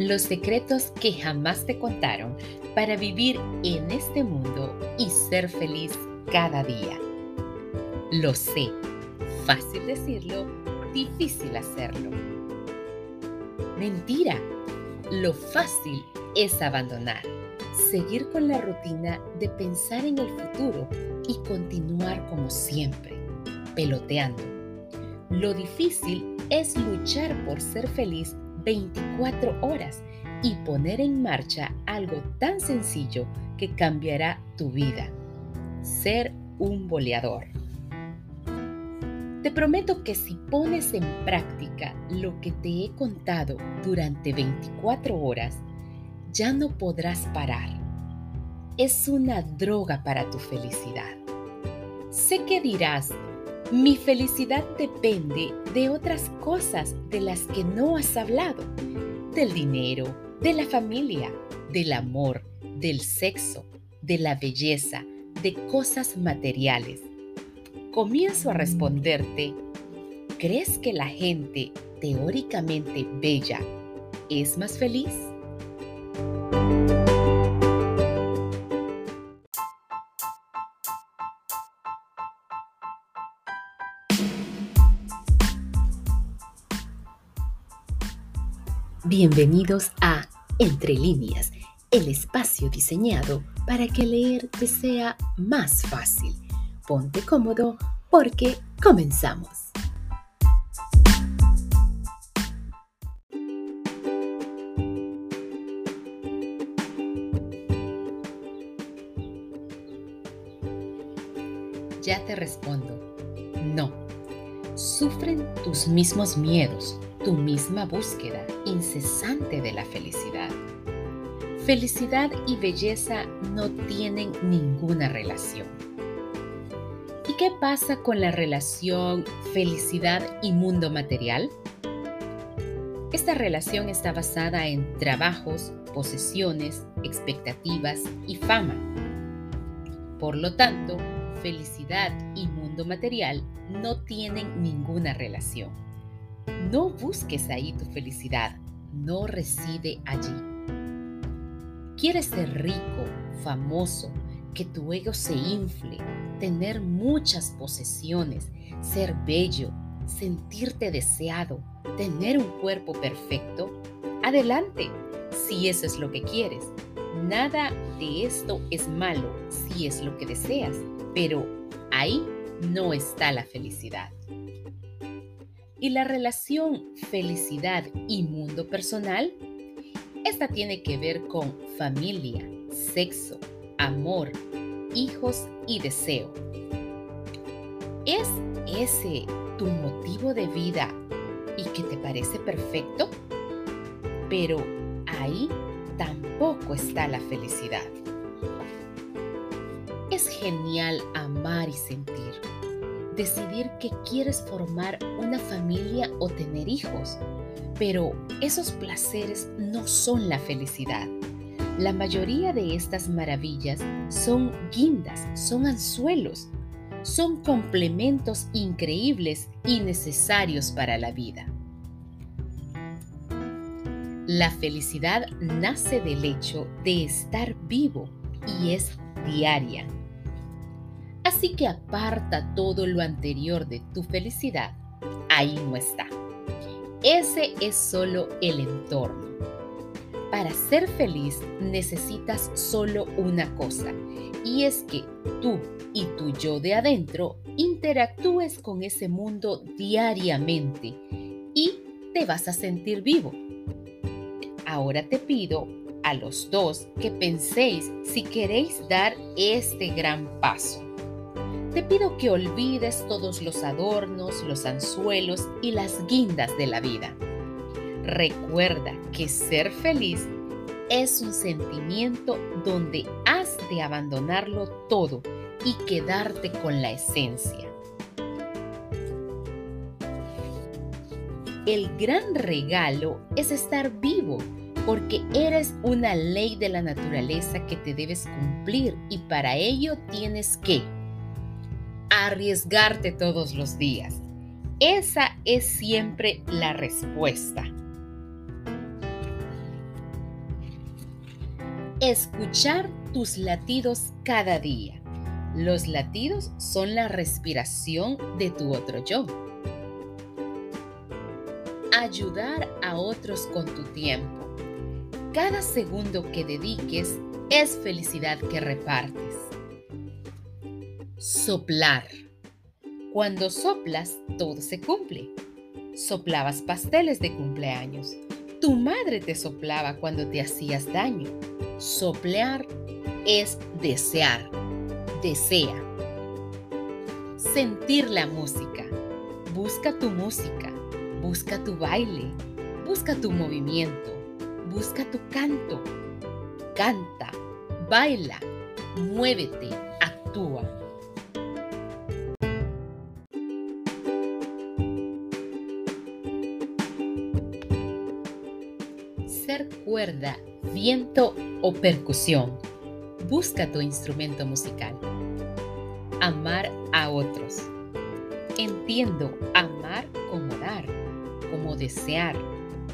los secretos que jamás te contaron para vivir en este mundo y ser feliz cada día. Lo sé, fácil decirlo, difícil hacerlo. Mentira, lo fácil es abandonar, seguir con la rutina de pensar en el futuro y continuar como siempre, peloteando. Lo difícil es luchar por ser feliz 24 horas y poner en marcha algo tan sencillo que cambiará tu vida. Ser un boleador. Te prometo que si pones en práctica lo que te he contado durante 24 horas, ya no podrás parar. Es una droga para tu felicidad. Sé que dirás, mi felicidad depende de otras cosas de las que no has hablado, del dinero, de la familia, del amor, del sexo, de la belleza, de cosas materiales. Comienzo a responderte, ¿crees que la gente teóricamente bella es más feliz? Bienvenidos a Entre líneas, el espacio diseñado para que leer te sea más fácil. Ponte cómodo porque comenzamos. Ya te respondo, no. Sufren tus mismos miedos, tu misma búsqueda incesante de la felicidad. Felicidad y belleza no tienen ninguna relación. ¿Y qué pasa con la relación felicidad y mundo material? Esta relación está basada en trabajos, posesiones, expectativas y fama. Por lo tanto, felicidad y mundo material no tienen ninguna relación. No busques ahí tu felicidad, no reside allí. ¿Quieres ser rico, famoso, que tu ego se infle, tener muchas posesiones, ser bello, sentirte deseado, tener un cuerpo perfecto? Adelante, si eso es lo que quieres. Nada de esto es malo si es lo que deseas, pero ahí no está la felicidad. Y la relación felicidad y mundo personal, esta tiene que ver con familia, sexo, amor, hijos y deseo. ¿Es ese tu motivo de vida y que te parece perfecto? Pero ahí tampoco está la felicidad. Es genial amar y sentir decidir que quieres formar una familia o tener hijos, pero esos placeres no son la felicidad. La mayoría de estas maravillas son guindas, son anzuelos, son complementos increíbles y necesarios para la vida. La felicidad nace del hecho de estar vivo y es diaria. Así que aparta todo lo anterior de tu felicidad. Ahí no está. Ese es solo el entorno. Para ser feliz necesitas solo una cosa, y es que tú y tu yo de adentro interactúes con ese mundo diariamente y te vas a sentir vivo. Ahora te pido a los dos que penséis si queréis dar este gran paso te pido que olvides todos los adornos, los anzuelos y las guindas de la vida. Recuerda que ser feliz es un sentimiento donde has de abandonarlo todo y quedarte con la esencia. El gran regalo es estar vivo porque eres una ley de la naturaleza que te debes cumplir y para ello tienes que arriesgarte todos los días. Esa es siempre la respuesta. Escuchar tus latidos cada día. Los latidos son la respiración de tu otro yo. Ayudar a otros con tu tiempo. Cada segundo que dediques es felicidad que repartes. Soplar. Cuando soplas, todo se cumple. Soplabas pasteles de cumpleaños. Tu madre te soplaba cuando te hacías daño. Soplar es desear. Desea. Sentir la música. Busca tu música. Busca tu baile. Busca tu movimiento. Busca tu canto. Canta. Baila. Muévete. Actúa. Cuerda, viento o percusión. Busca tu instrumento musical. Amar a otros. Entiendo amar como dar, como desear,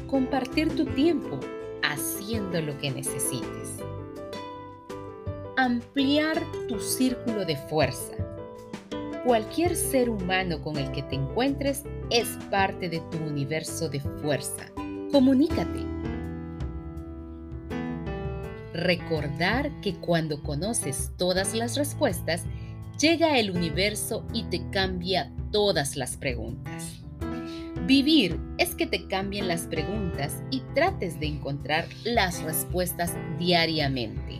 compartir tu tiempo haciendo lo que necesites. Ampliar tu círculo de fuerza. Cualquier ser humano con el que te encuentres es parte de tu universo de fuerza. Comunícate recordar que cuando conoces todas las respuestas, llega el universo y te cambia todas las preguntas. Vivir es que te cambien las preguntas y trates de encontrar las respuestas diariamente.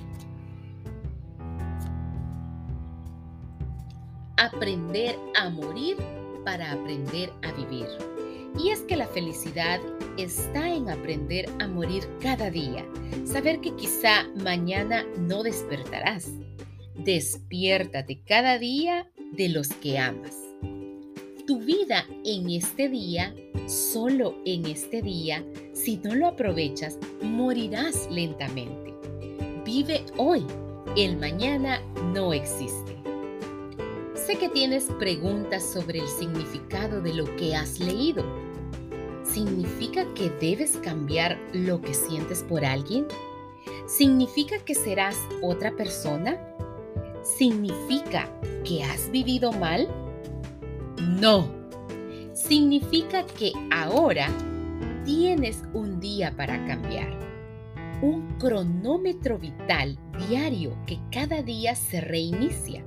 Aprender a morir para aprender a vivir. Y es que la felicidad está en aprender a morir cada día, saber que quizá mañana no despertarás. Despiértate cada día de los que amas. Tu vida en este día, solo en este día, si no lo aprovechas, morirás lentamente. Vive hoy, el mañana no existe. Sé que tienes preguntas sobre el significado de lo que has leído ¿Significa que debes cambiar lo que sientes por alguien? ¿Significa que serás otra persona? ¿Significa que has vivido mal? No. Significa que ahora tienes un día para cambiar. Un cronómetro vital diario que cada día se reinicia.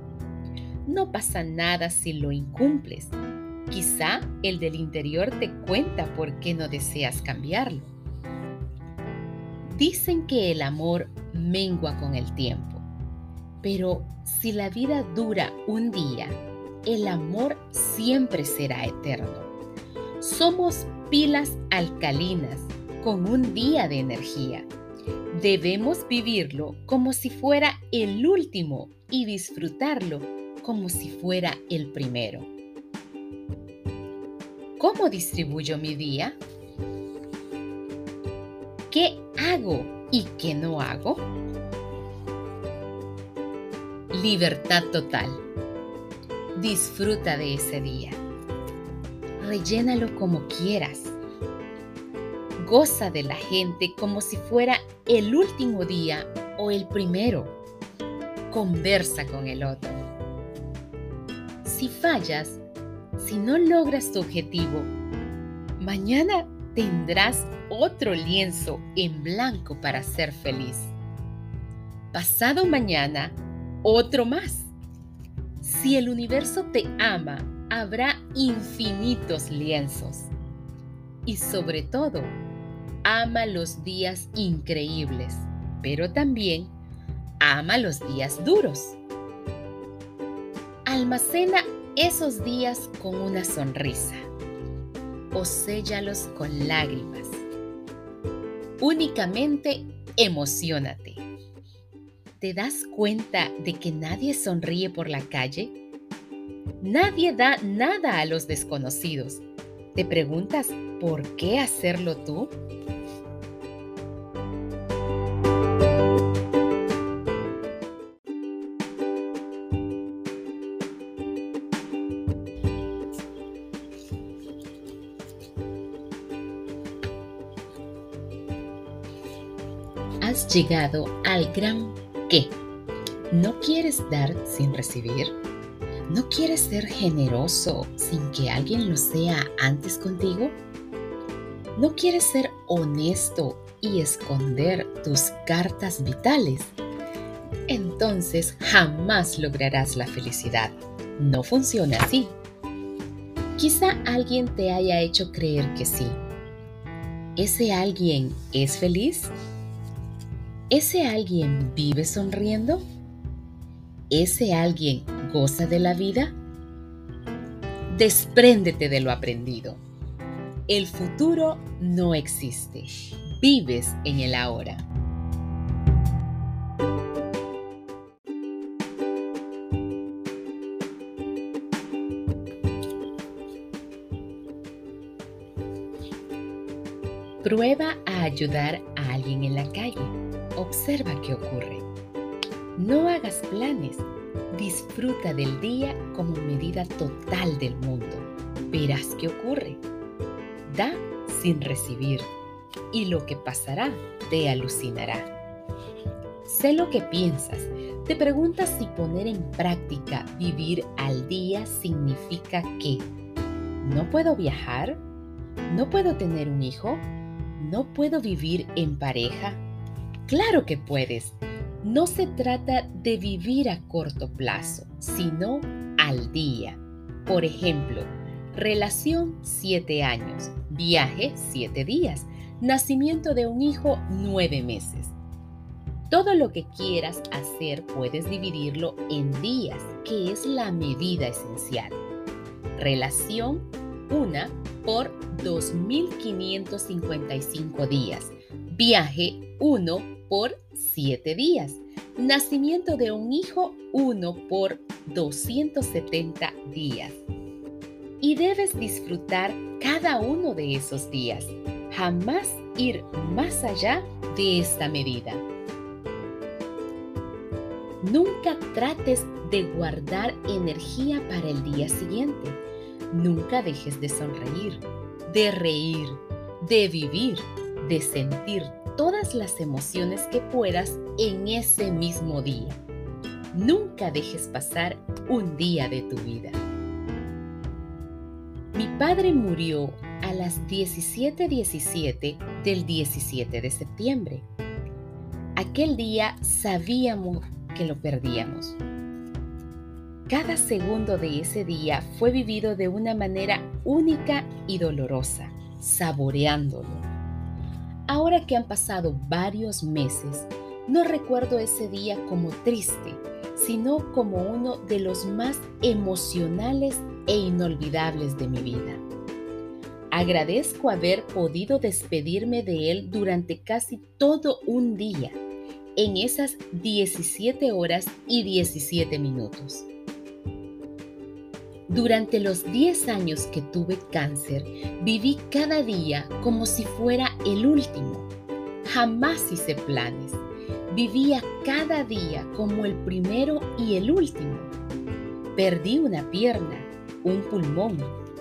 No pasa nada si lo incumples Quizá el del interior te cuenta por qué no deseas cambiarlo. Dicen que el amor mengua con el tiempo, pero si la vida dura un día, el amor siempre será eterno. Somos pilas alcalinas con un día de energía. Debemos vivirlo como si fuera el último y disfrutarlo como si fuera el primero. ¿Cómo distribuyo mi día? ¿Qué hago y qué no hago? Libertad total. Disfruta de ese día. Rellénalo como quieras. Goza de la gente como si fuera el último día o el primero. Conversa con el otro. Si fallas, si no logras tu objetivo, mañana tendrás otro lienzo en blanco para ser feliz. Pasado mañana, otro más. Si el universo te ama, habrá infinitos lienzos. Y sobre todo, ama los días increíbles, pero también ama los días duros. Almacena esos días con una sonrisa o séllalos con lágrimas. Únicamente emocionate. ¿Te das cuenta de que nadie sonríe por la calle? Nadie da nada a los desconocidos. ¿Te preguntas por qué hacerlo tú? Llegado al gran qué. ¿No quieres dar sin recibir? ¿No quieres ser generoso sin que alguien lo sea antes contigo? ¿No quieres ser honesto y esconder tus cartas vitales? Entonces jamás lograrás la felicidad. No funciona así. Quizá alguien te haya hecho creer que sí. ¿Ese alguien es feliz? ¿Ese alguien vive sonriendo? ¿Ese alguien goza de la vida? Despréndete de lo aprendido. El futuro no existe. Vives en el ahora. Prueba a ayudar a alguien en la calle. Observa qué ocurre. No hagas planes. Disfruta del día como medida total del mundo. Verás qué ocurre. Da sin recibir y lo que pasará te alucinará. Sé lo que piensas. Te preguntas si poner en práctica vivir al día significa que no puedo viajar, no puedo tener un hijo, ¿No puedo vivir en pareja? Claro que puedes. No se trata de vivir a corto plazo, sino al día. Por ejemplo, relación 7 años, viaje 7 días, nacimiento de un hijo 9 meses. Todo lo que quieras hacer puedes dividirlo en días, que es la medida esencial. Relación 1 por 2.555 días. Viaje 1 por 7 días. Nacimiento de un hijo 1 por 270 días. Y debes disfrutar cada uno de esos días. Jamás ir más allá de esta medida. Nunca trates de guardar energía para el día siguiente Nunca dejes de sonreír, de reír, de vivir, de sentir todas las emociones que puedas en ese mismo día. Nunca dejes pasar un día de tu vida. Mi padre murió a las 17:17 del 17 de septiembre. Aquel día sabíamos que lo perdíamos. Cada segundo de ese día fue vivido de una manera única y dolorosa, saboreándolo. Ahora que han pasado varios meses, no recuerdo ese día como triste, sino como uno de los más emocionales e inolvidables de mi vida. Agradezco haber podido despedirme de él durante casi todo un día, en esas 17 horas y 17 minutos. Durante los 10 años que tuve cáncer, viví cada día como si fuera el último. Jamás hice planes. Vivía cada día como el primero y el último. Perdí una pierna, un pulmón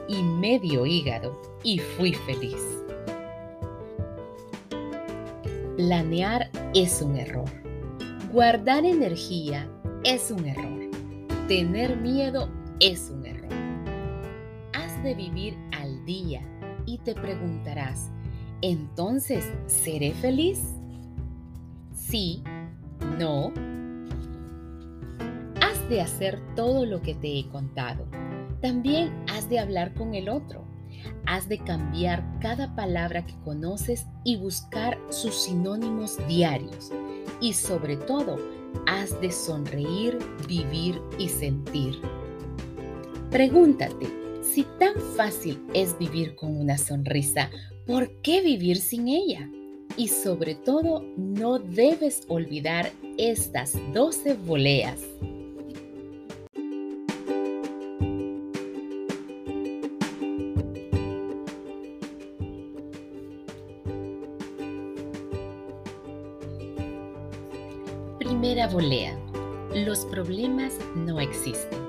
y medio hígado y fui feliz. Planear es un error. Guardar energía es un error. Tener miedo es un error de vivir al día y te preguntarás, entonces, ¿seré feliz? Sí, no. Has de hacer todo lo que te he contado. También has de hablar con el otro. Has de cambiar cada palabra que conoces y buscar sus sinónimos diarios. Y sobre todo, has de sonreír, vivir y sentir. Pregúntate, si tan fácil es vivir con una sonrisa, ¿por qué vivir sin ella? Y sobre todo, no debes olvidar estas 12 voleas. Primera volea. Los problemas no existen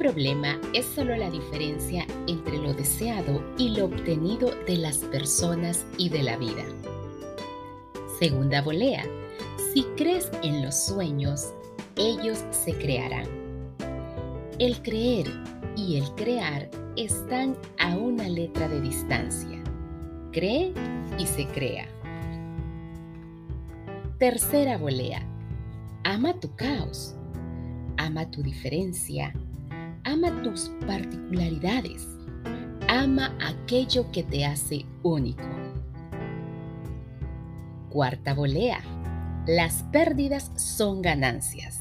problema es solo la diferencia entre lo deseado y lo obtenido de las personas y de la vida. Segunda volea. Si crees en los sueños, ellos se crearán. El creer y el crear están a una letra de distancia. Cree y se crea. Tercera volea. Ama tu caos. Ama tu diferencia. Ama tus particularidades. Ama aquello que te hace único. Cuarta volea. Las pérdidas son ganancias.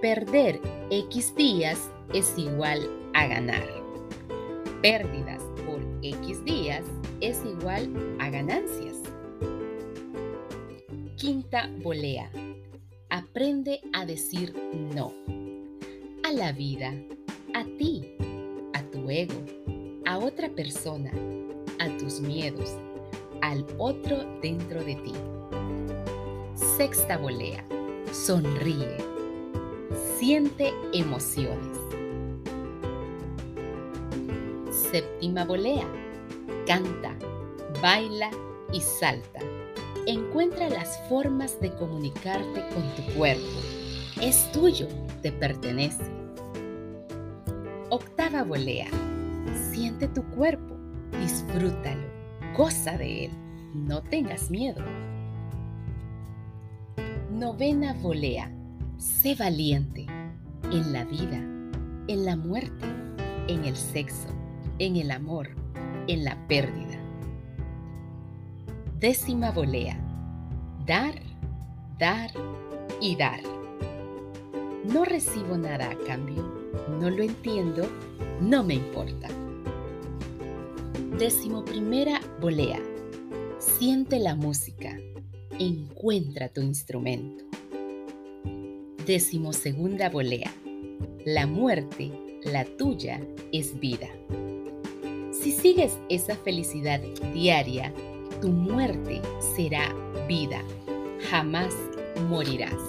Perder X días es igual a ganar. Pérdidas por X días es igual a ganancias. Quinta volea. Aprende a decir no. La vida, a ti, a tu ego, a otra persona, a tus miedos, al otro dentro de ti. Sexta volea. Sonríe. Siente emociones. Séptima volea. Canta, baila y salta. Encuentra las formas de comunicarte con tu cuerpo. Es tuyo, te pertenece. Octava volea. Siente tu cuerpo, disfrútalo, goza de él, no tengas miedo. Novena volea. Sé valiente en la vida, en la muerte, en el sexo, en el amor, en la pérdida. Décima volea. Dar, dar y dar. No recibo nada a cambio, no lo entiendo, no me importa. Décimo primera volea. Siente la música, encuentra tu instrumento. Décimo segunda volea. La muerte, la tuya, es vida. Si sigues esa felicidad diaria, tu muerte será vida. Jamás morirás.